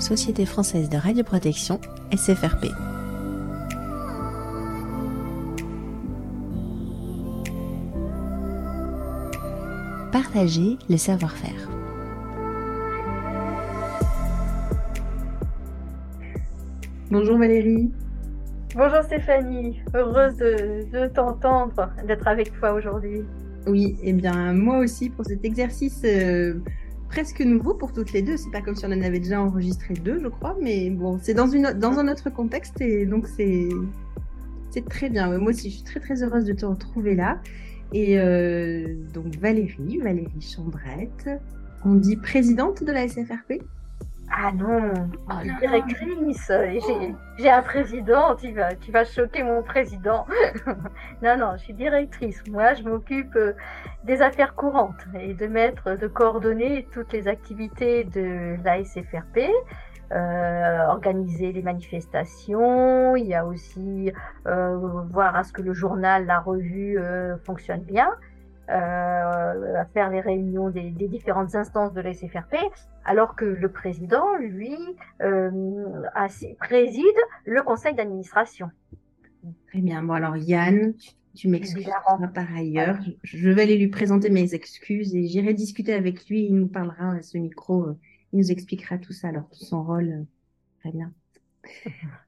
Société française de radioprotection, SFRP. Partager le savoir-faire. Bonjour Valérie. Bonjour Stéphanie, heureuse de, t'entendre, d'être avec toi aujourd'hui. Oui, et eh bien moi aussi pour cet exercice euh, presque nouveau pour toutes les deux. C'est pas comme si on en avait déjà enregistré deux, je crois, mais bon, c'est dans, un autre contexte et donc c'est c'est très bien. Moi aussi, je suis très très heureuse de te retrouver là. Et euh, donc Valérie, Valérie Chambrette, on dit présidente de la SFRP ah non, oh directrice, j'ai un président, tu vas, tu vas choquer mon président. non, non, je suis directrice. Moi, je m'occupe euh, des affaires courantes et de mettre, de coordonner toutes les activités de la SFRP. Euh, organiser les manifestations, il y a aussi euh, voir à ce que le journal, la revue euh, fonctionne bien. Euh, à faire les réunions des, différentes instances de la SFRP, alors que le président, lui, euh, préside le conseil d'administration. Très bien. Bon, alors Yann, tu, m'excuseras par ailleurs. Je vais aller lui présenter mes excuses et j'irai discuter avec lui. Il nous parlera à ce micro. Euh, il nous expliquera tout ça, alors tout son rôle. Très bien.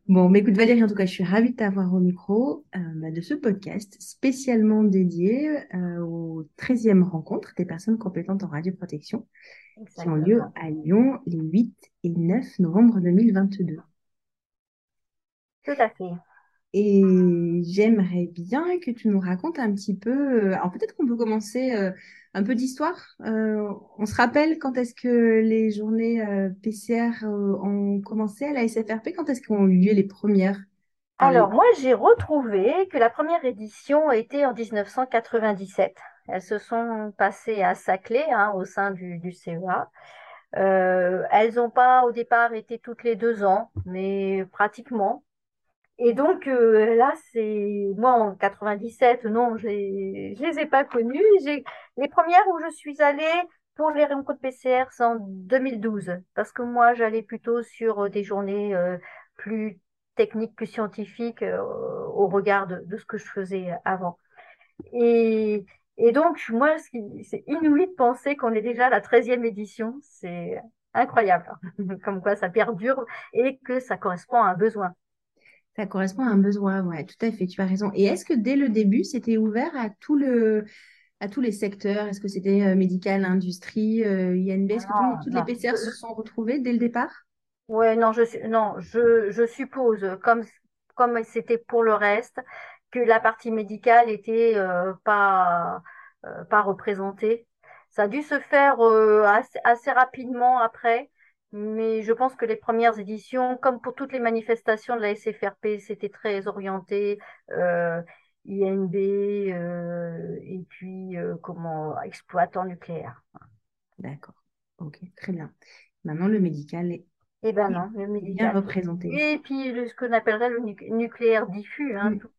Bon, mais écoute Valérie, en tout cas, je suis ravie de t'avoir au micro euh, bah, de ce podcast spécialement dédié euh, aux 13e rencontres des personnes compétentes en radioprotection qui ont lieu à Lyon les 8 et 9 novembre 2022. Tout à fait. Et j'aimerais bien que tu nous racontes un petit peu. Euh, alors peut-être qu'on peut commencer euh, un peu d'histoire. Euh, on se rappelle quand est-ce que les journées PCR ont commencé à la SFRP Quand est-ce qu'ont eu lieu les premières Alors moi j'ai retrouvé que la première édition était en 1997. Elles se sont passées à Saclay hein, au sein du, du CEA. elles n'ont pas au départ été toutes les deux ans, mais pratiquement. Et donc euh, là, c'est moi en 97, non, je ne les ai pas connues. Les premières où je suis allée pour les rencontres PCR, c'est en 2012, parce que moi, j'allais plutôt sur euh, des journées euh, plus techniques, plus scientifiques au regard de, ce que je faisais avant. Et, et donc, moi, c'est inouï de penser qu'on est déjà à la 13e édition. C'est incroyable, comme quoi ça perdure et que ça correspond à un besoin. Ça correspond à un besoin, ouais, tout à fait, tu as raison. Et est-ce que dès le début, c'était ouvert à tout le, à tous les secteurs? Est-ce que c'était euh, médical, industrie, euh, INB Est-ce que toutes les PCR se sont retrouvées dès le départ? Ouais, non, je, non, je, je suppose, comme comme c'était pour le reste, que la partie médicale était euh, pas pas représentée. Ça a dû se faire assez, assez rapidement après. Mais je pense que les premières éditions, comme pour toutes les manifestations de la SFRP, c'était très orienté euh, INB euh, et puis euh, comment exploitant nucléaire. D'accord. Ok, très bien. Maintenant, le médical est eh ben non, le médical. bien représenté. Et puis ce qu'on appellerait le nucléaire diffus, hein, tout,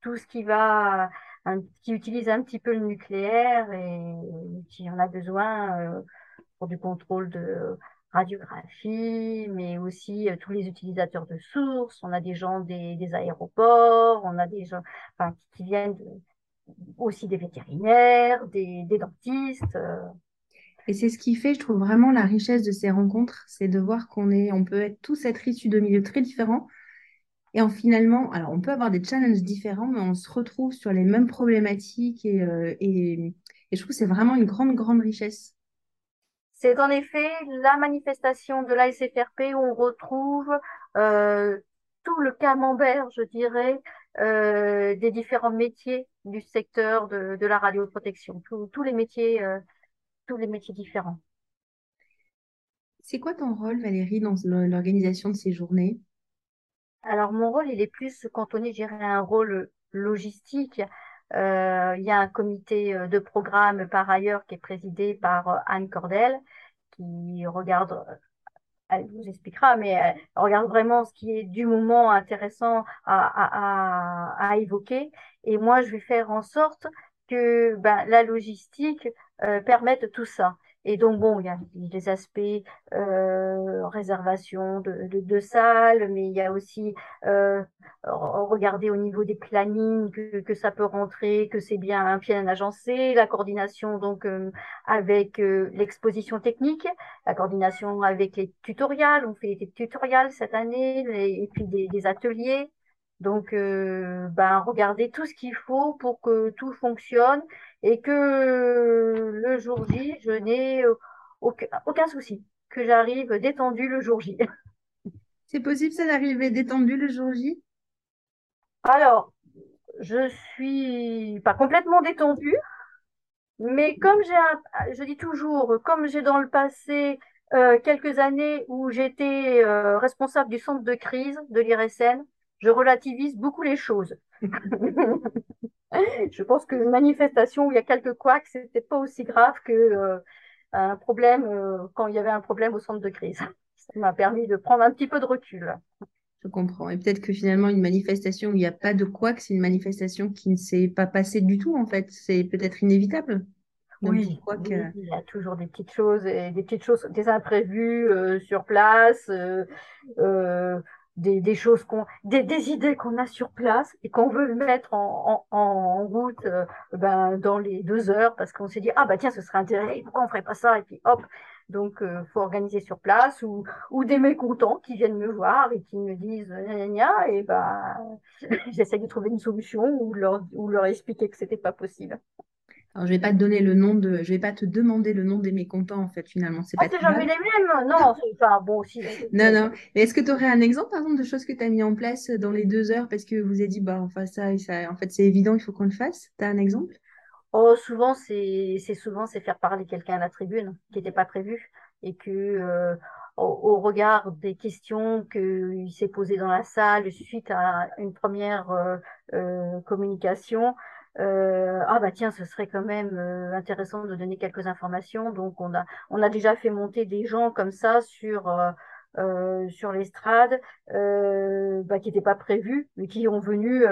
tout, ce qui va, qui utilise un petit peu le nucléaire et qui en a besoin euh, pour du contrôle de radiographie, mais aussi euh, tous les utilisateurs de sources. On a des gens des, aéroports, on a des gens qui, viennent aussi des vétérinaires, des, des dentistes. Euh. Et c'est ce qui fait, je trouve, vraiment la richesse de ces rencontres, c'est de voir qu'on est, on peut être tous être issus de milieux très différents. Et en finalement, alors on peut avoir des challenges différents, mais on se retrouve sur les mêmes problématiques et, euh, et, et je trouve que c'est vraiment une grande, grande richesse. C'est en effet la manifestation de l'ASFRP où on retrouve euh, tout le camembert, je dirais, euh, des différents métiers du secteur de, la radioprotection, tous les métiers, euh, tous les métiers différents. C'est quoi ton rôle, Valérie, dans l'organisation de ces journées? Alors, mon rôle, il est plus cantonné, je dirais, un rôle logistique. Euh, il y a un comité euh, de programme par ailleurs qui est présidé par euh, Anne Cordel qui regarde, elle vous expliquera, mais elle regarde vraiment ce qui est du moment intéressant à, à, à, évoquer. Et moi, je vais faire en sorte que ben, la logistique permette tout ça. Et donc, bon, il y a des aspects euh, réservation de, salles, mais il y a aussi euh, regarder au niveau des plannings que, ça peut rentrer, que c'est bien bien agencé, la coordination donc euh, avec l'exposition technique, la coordination avec les tutoriels, on fait des tutoriels cette année, et puis des, ateliers. Donc, ben, regarder tout ce qu'il faut pour que tout fonctionne et que le jour J, je n'ai aucun, aucun souci, que j'arrive détendu le jour J. C'est possible ça d'arriver détendu le jour J? Alors, je suis pas complètement détendue, mais comme j'ai je dis toujours, comme j'ai dans le passé euh, quelques années où j'étais euh, responsable du centre de crise de l'IRSN, je relativise beaucoup les choses. je pense qu'une manifestation où il y a quelques couacs, c'était pas aussi grave que euh, un problème euh, quand il y avait un problème au centre de crise. Ça m'a permis de prendre un petit peu de recul. Je comprends. Et peut-être que finalement, une manifestation où il n'y a pas de couac, c'est une manifestation qui ne s'est pas passée du tout, en fait. C'est peut-être inévitable. oui, il y a toujours des petites choses, et des petites choses, des imprévus euh, sur place. Euh, des, choses qu'on, des, idées qu'on a sur place et qu'on veut mettre en, en, route euh, ben, dans les deux heures parce qu'on s'est dit ah bah tiens ce serait intéressant pourquoi on ferait pas ça? Et puis hop. Donc euh, faut organiser sur place ou, ou des mécontents qui viennent me voir et qui me disent gna, et ben j'essaie de trouver une solution ou leur ou leur expliquer que c'était pas possible alors, je vais pas te donner le nom de, je vais pas te demander le nom des mécontents, en fait, finalement. C'est ah, pas jamais les mêmes. Non, c'est pas bon aussi. non, non. Mais est-ce que tu aurais un exemple, par exemple, de choses que tu as mis en place dans les deux heures parce que vous avez dit, bah, enfin, ça, ça en fait, c'est évident, il faut qu'on le fasse. Tu as un exemple? Oh, souvent, c'est, c'est souvent, c'est faire parler quelqu'un à la tribune qui n'était pas prévu et que, euh, au, regard des questions qu'il s'est posées dans la salle suite à une première euh, euh, communication, euh, ah bah tiens, ce serait quand même euh, intéressant de donner quelques informations. Donc on a on a déjà fait monter des gens comme ça sur euh, euh sur l'estrade bah, qui n'étaient pas prévus, mais qui ont venu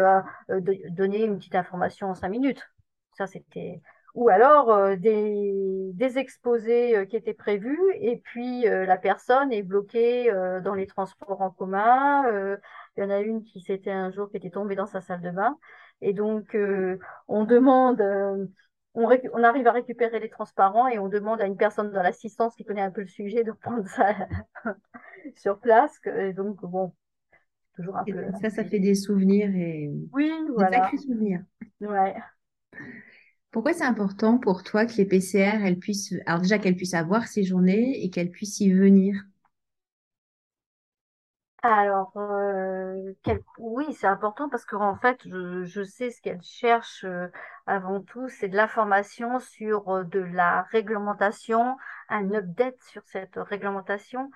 donner une petite information en cinq minutes. Ça c'était ou alors des, des exposés qui étaient prévus et puis la personne est bloquée dans les transports en commun. il y en a une qui s'était un jour qui était tombée dans sa salle de bain et donc, euh, on demande, euh, on, on, arrive à récupérer les transparents et on demande à une personne dans l'assistance qui connaît un peu le sujet de prendre ça sur place. Et donc, bon, toujours un peu. Ça, ça fait des souvenirs et oui, voilà. des sacrés souvenirs. Ouais. Pourquoi c'est important pour toi que les PCR, elles puissent, alors déjà qu'elles puissent avoir ces journées et qu'elles puissent y venir? Alors, euh, oui, c'est important parce qu'en fait, je, sais ce qu'elle cherche euh, avant tout, c'est de l'information sur euh, de la réglementation, un update sur cette réglementation.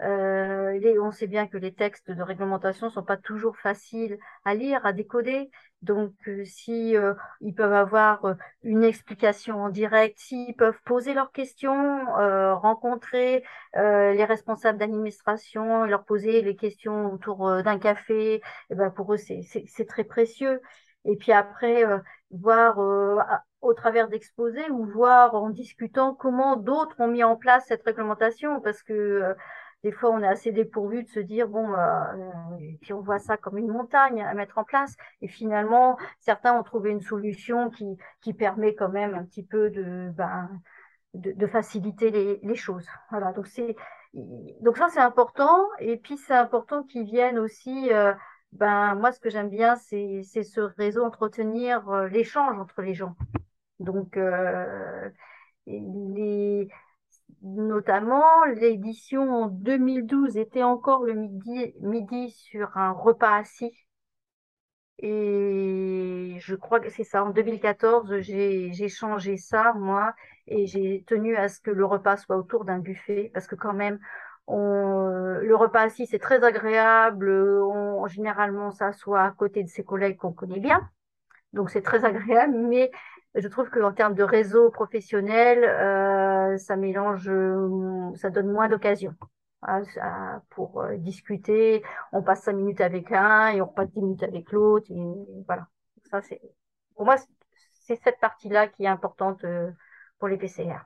On sait bien que les textes de réglementation sont pas toujours faciles à lire, à décoder. Donc, euh, si euh, ils peuvent avoir euh, une explication en direct, s'ils peuvent poser leurs questions, rencontrer les responsables d'administration, leur poser les questions autour d'un café, et eh ben pour eux c'est très précieux. Et puis après voir au travers d'exposés ou voir en discutant comment d'autres ont mis en place cette réglementation, parce que des fois, on est assez dépourvu de se dire, bon, bah, euh, puis on voit ça comme une montagne à mettre en place. Et finalement, certains ont trouvé une solution qui, qui permet quand même un petit peu de, ben, de, de faciliter les, les, choses. Voilà. Donc, c'est, donc ça, c'est important. Et puis, c'est important qu'ils viennent aussi, euh, ben, moi, ce que j'aime bien, c'est, ce réseau, entretenir euh, l'échange entre les gens. Donc, euh, les, notamment l'édition en 2012 était encore le midi, midi sur un repas assis. Et je crois que c'est ça. En 2014, j'ai changé ça, moi, et j'ai tenu à ce que le repas soit autour d'un buffet, parce que quand même, on, le repas assis, c'est très agréable. On, généralement, on s'assoit à côté de ses collègues qu'on connaît bien. Donc, c'est très agréable, mais je trouve qu'en termes de réseau professionnel, euh, ça mélange, euh, ça donne moins d'occasions hein, pour euh, discuter. On passe cinq minutes avec un et on repasse dix minutes avec l'autre. Voilà. Ça, c'est, pour moi, c'est cette partie-là qui est importante pour les PCR.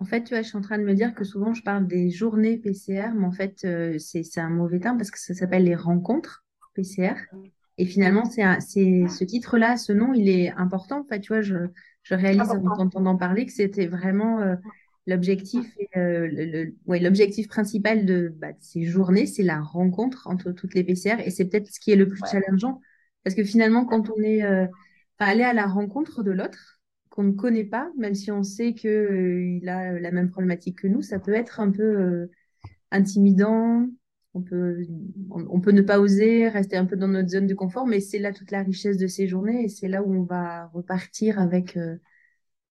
En fait, tu vois, je suis en train de me dire que souvent je parle des journées PCR, mais en fait, euh, c'est c'est un mauvais terme parce que ça s'appelle les rencontres PCR. Et finalement, c'est ce titre-là, ce nom, il est important. En fait, tu vois, je, je réalise en t'entendant parler que c'était vraiment euh, l'objectif euh, ouais, l'objectif principal de, bah, de ces journées, c'est la rencontre entre toutes les PCR. Et c'est peut-être ce qui est le plus Ouais. challengeant. Parce que finalement, quand on est euh, aller à la rencontre de l'autre, qu'on ne connaît pas, même si on sait euh, il a la même problématique que nous, ça peut être un peu intimidant. On peut, on, peut ne pas oser rester un peu dans notre zone de confort, mais c'est là toute la richesse de ces journées et c'est là où on va repartir avec, euh,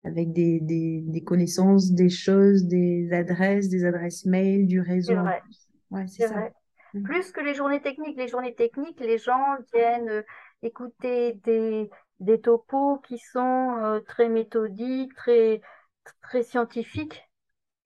avec des, des, des connaissances, des choses, des adresses, des adresses mail, du réseau. C'est vrai, plus. Ouais, c'est ça. vrai. Mm. Plus que les journées techniques, les journées techniques, les gens viennent euh, écouter des, des topos qui sont euh, très méthodiques, très, très scientifiques.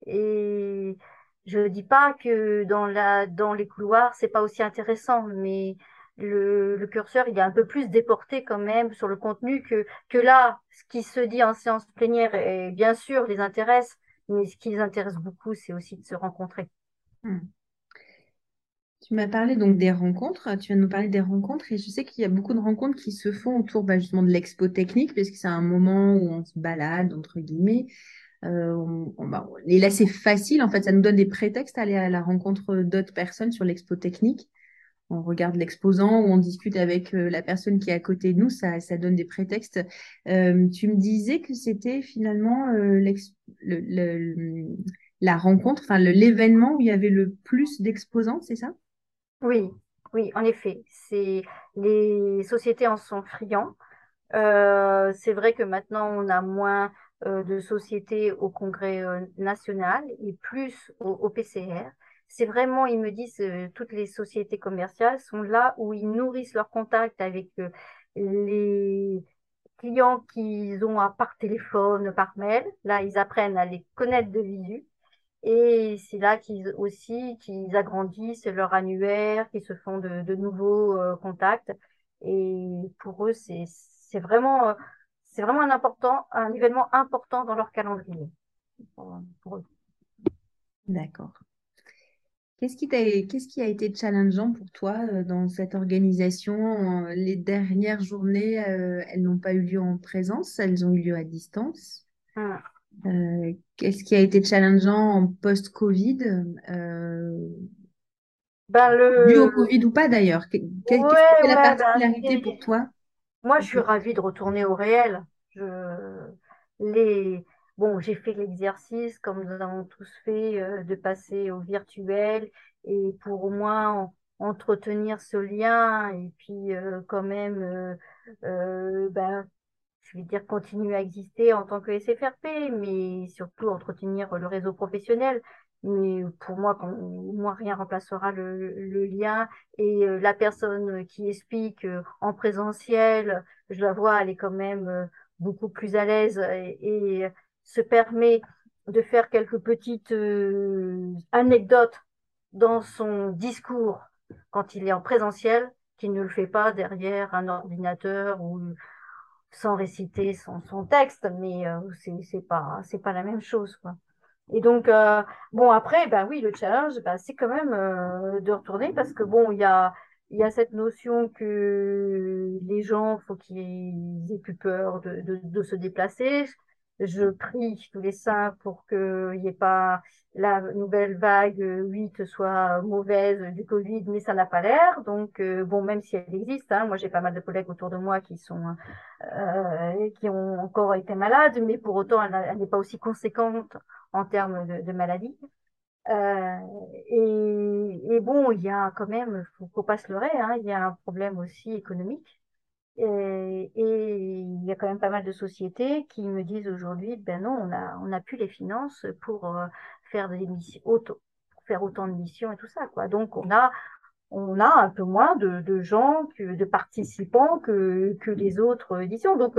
Et je ne dis pas que dans la, dans les couloirs, c'est pas aussi intéressant, mais le, curseur, il est un peu plus déporté quand même sur le contenu que, là, ce qui se dit en séance plénière, bien sûr, les intéresse, mais ce qui les intéresse beaucoup, c'est aussi de se rencontrer. Mm. Tu m'as parlé donc des rencontres, tu viens de nous parler des rencontres et je sais qu'il y a beaucoup de rencontres qui se font autour bah, justement de l'expo technique parce que c'est un moment où on se balade entre guillemets. Et là c'est facile en fait, ça nous donne des prétextes à aller à la rencontre d'autres personnes sur l'expo technique. On regarde l'exposant ou on discute avec euh, la personne qui est à côté de nous, ça, ça donne des prétextes. Euh, tu me disais que c'était finalement euh, la rencontre, enfin l'événement où il y avait le plus d'exposants, c'est ça? Oui, oui, en effet, c'est les sociétés en sont friands. C'est vrai que maintenant on a moins de sociétés au congrès euh, national et plus au, PCR. C'est vraiment, ils me disent, euh, toutes les sociétés commerciales sont là où ils nourrissent leur contact avec euh, les clients qu'ils ont à par téléphone, par mail. Là, ils apprennent à les connaître de visu. Et c'est là qu'ils aussi qu'ils agrandissent leur annuaire, qu'ils se font de, nouveaux euh, contacts. Et pour eux, c'est vraiment euh, c'est vraiment un important un événement important dans leur calendrier. D'accord. Qu'est-ce qui t'a, qu'est-ce qui a été challengeant pour toi euh, dans cette organisation? Les dernières journées, euh, elles n'ont pas eu lieu en présence, elles ont eu lieu à distance. Hum. Euh, qu'est-ce qui a été challengeant en post-Covid, euh, Ben dû au le Covid ou pas d'ailleurs? Que- que- Qu'est-ce ouais fait la ouais ben particularité pour toi? Moi, je suis ravie de retourner au réel. Je, les, bon, j'ai fait l'exercice, comme nous avons tous fait, euh, de passer au virtuel et pour au moins en- entretenir ce lien et puis euh, quand même, euh, euh, ben, je vais dire continuer à exister en tant que SFRP, mais surtout entretenir le réseau professionnel. Mais pour moi, quand, moi rien remplacera le, le lien et euh, la personne qui explique euh, en présentiel, je la vois, elle est quand même euh, beaucoup plus à l'aise et, et se permet de faire quelques petites euh, anecdotes dans son discours quand il est en présentiel, qu'il ne le fait pas derrière un ordinateur ou sans réciter son, son texte, mais euh, c'est pas c'est pas la même chose quoi. Et donc euh, bon après ben oui le challenge ben, c'est quand même euh, de retourner parce que bon il y a y a cette notion que les gens faut qu'ils aient plus peur de, de se déplacer. Je prie tous les saints pour qu'il n'y ait pas la nouvelle vague 8 soit mauvaise du Covid, mais ça n'a pas l'air. Donc, euh, bon, même si elle existe, hein, moi j'ai pas mal de collègues autour de moi qui sont euh, qui ont encore été malades, mais pour autant, elle, n'est pas aussi conséquente en termes de, maladie. Euh, et, et, bon, il y a quand même, faut, faut pas se leurrer, hein, il y a un problème aussi économique. Et, il y a quand même pas mal de sociétés qui me disent aujourd'hui, ben non, on a, on a plus les finances pour euh, faire des missions, auto, faire autant de missions et tout ça, quoi. Donc, on a, on a un peu moins de, gens, que, de participants que, que les autres éditions. Donc,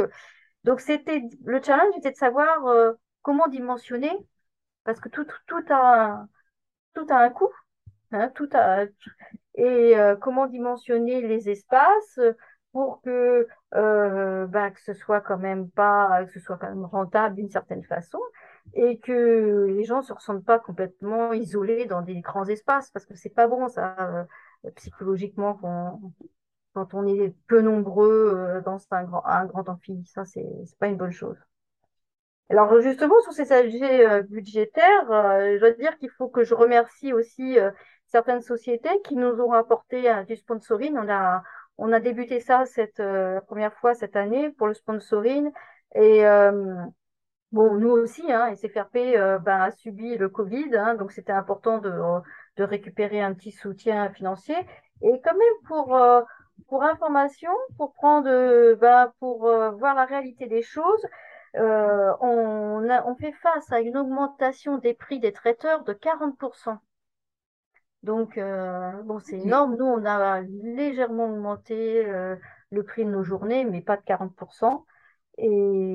donc c'était, le challenge était de savoir euh, comment dimensionner, parce que tout, tout, a, tout a un coût, hein, tout a, et euh, comment dimensionner les espaces pour que, euh, bah, que ce soit quand même pas, que ce soit quand même rentable d'une certaine façon. et que les gens ne se ressentent pas complètement isolés dans des grands espaces parce que c'est pas bon ça euh, psychologiquement quand, quand on est peu nombreux euh, dans un grand, un grand amphi. Ça, c'est pas une bonne chose. Alors justement, sur ces sujets euh, budgétaires, je dois dire qu'il faut que je remercie aussi certaines sociétés qui nous ont apporté du sponsoring. On a, on a débuté ça cette première fois cette année pour le sponsoring. Et Bon, nous aussi, hein, SFRP euh, ben, a subi le Covid, hein, donc c'était important de, récupérer un petit soutien financier. Et quand même pour, euh, information, pour prendre, ben, pour euh, voir la réalité des choses, on fait face à une augmentation des prix des traiteurs de 40%. Donc, bon, c'est énorme. Nous, on a légèrement augmenté le prix de nos journées, mais pas de 40%. Et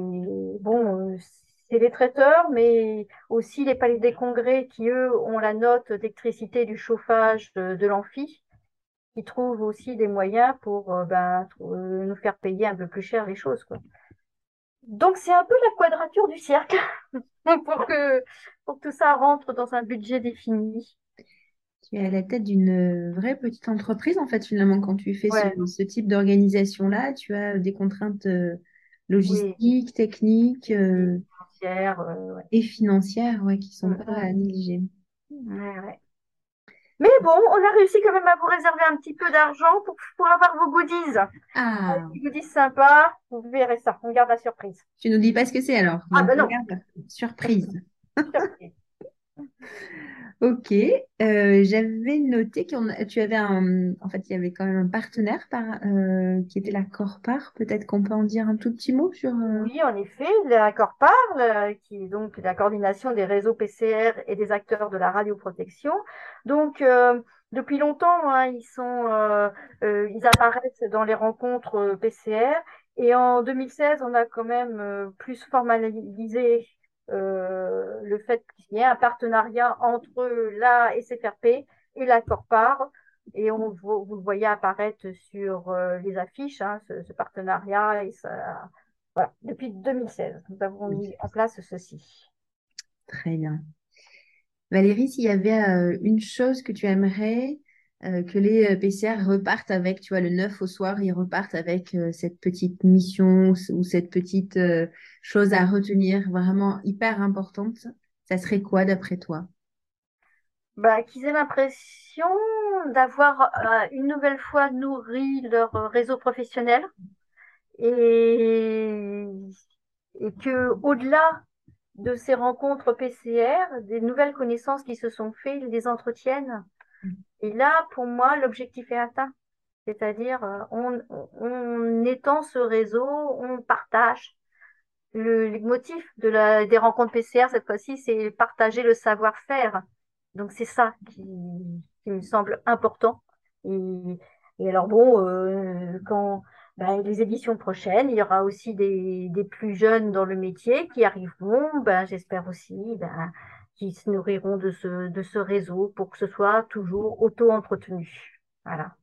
bon, c'est les traiteurs, mais aussi les palais des congrès qui, eux, ont la note d'électricité du chauffage de, l'amphi, qui trouvent aussi des moyens pour euh, ben, euh, nous faire payer un peu plus cher les choses. Quoi. Donc, c'est un peu la quadrature du cercle pour, que, pour que tout ça rentre dans un budget défini. Tu es à la tête d'une vraie petite entreprise, en fait, finalement, quand tu fais ce, type d'organisation-là, tu as des contraintes euh, logistiques, techniques. Euh, et financières, ouais, qui sont pas à négliger. Mais bon, on a réussi quand même à vous réserver un petit peu d'argent pour, pour avoir vos goodies. Ah. Des goodies sympas, vous verrez ça. On garde la surprise. Tu nous dis pas ce que c'est alors. Ah ben non. Surprise. surprise. Ok, euh, j'avais noté que tu avais un, en fait, il y avait quand même un partenaire par, euh, qui était la Corpar. Peut-être qu'on peut en dire un tout petit mot sur. Euh, oui, en effet, la Corpar, qui est donc la coordination des réseaux PCR et des acteurs de la radioprotection. Donc, depuis longtemps, hein, ils sont, ils apparaissent dans les rencontres PCR. Et en 2016, on a quand même plus formalisé le fait qu'il y ait un partenariat entre la SFRP et la Corpar. Et on, vous, le voyez apparaître sur euh, les affiches, hein, ce, partenariat. Et ça, voilà. Depuis 2016, nous avons mis en place ceci. Très bien. Valérie, s'il y avait euh, une chose que tu aimerais euh, que les euh, PCR repartent avec, tu vois, le 9 au soir, ils repartent avec euh, cette petite mission ou cette petite chose à retenir vraiment hyper importante, ça serait quoi d'après toi? Bah, Qu'ils aient l'impression d'avoir une nouvelle fois nourri leur réseau professionnel et, et que au-delà de ces rencontres PCR, des nouvelles connaissances qui se sont faites, ils les entretiennent et là, pour moi, l'objectif est atteint. C'est-à-dire, euh, on, on, étend ce réseau, on partage. Le, motif de la, des rencontres PCR, cette fois-ci, c'est partager le savoir-faire. Donc, c'est ça qui, qui, me semble important. Et, et alors, bon, euh, quand ben, les éditions prochaines, il y aura aussi des, des plus jeunes dans le métier qui arriveront, ben, j'espère aussi, ben, qui se nourriront de ce, de ce réseau pour que ce soit toujours auto-entretenu. Voilà.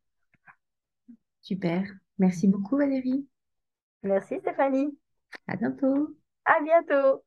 Super. Merci beaucoup Valérie. Merci Stéphanie. À bientôt. À bientôt.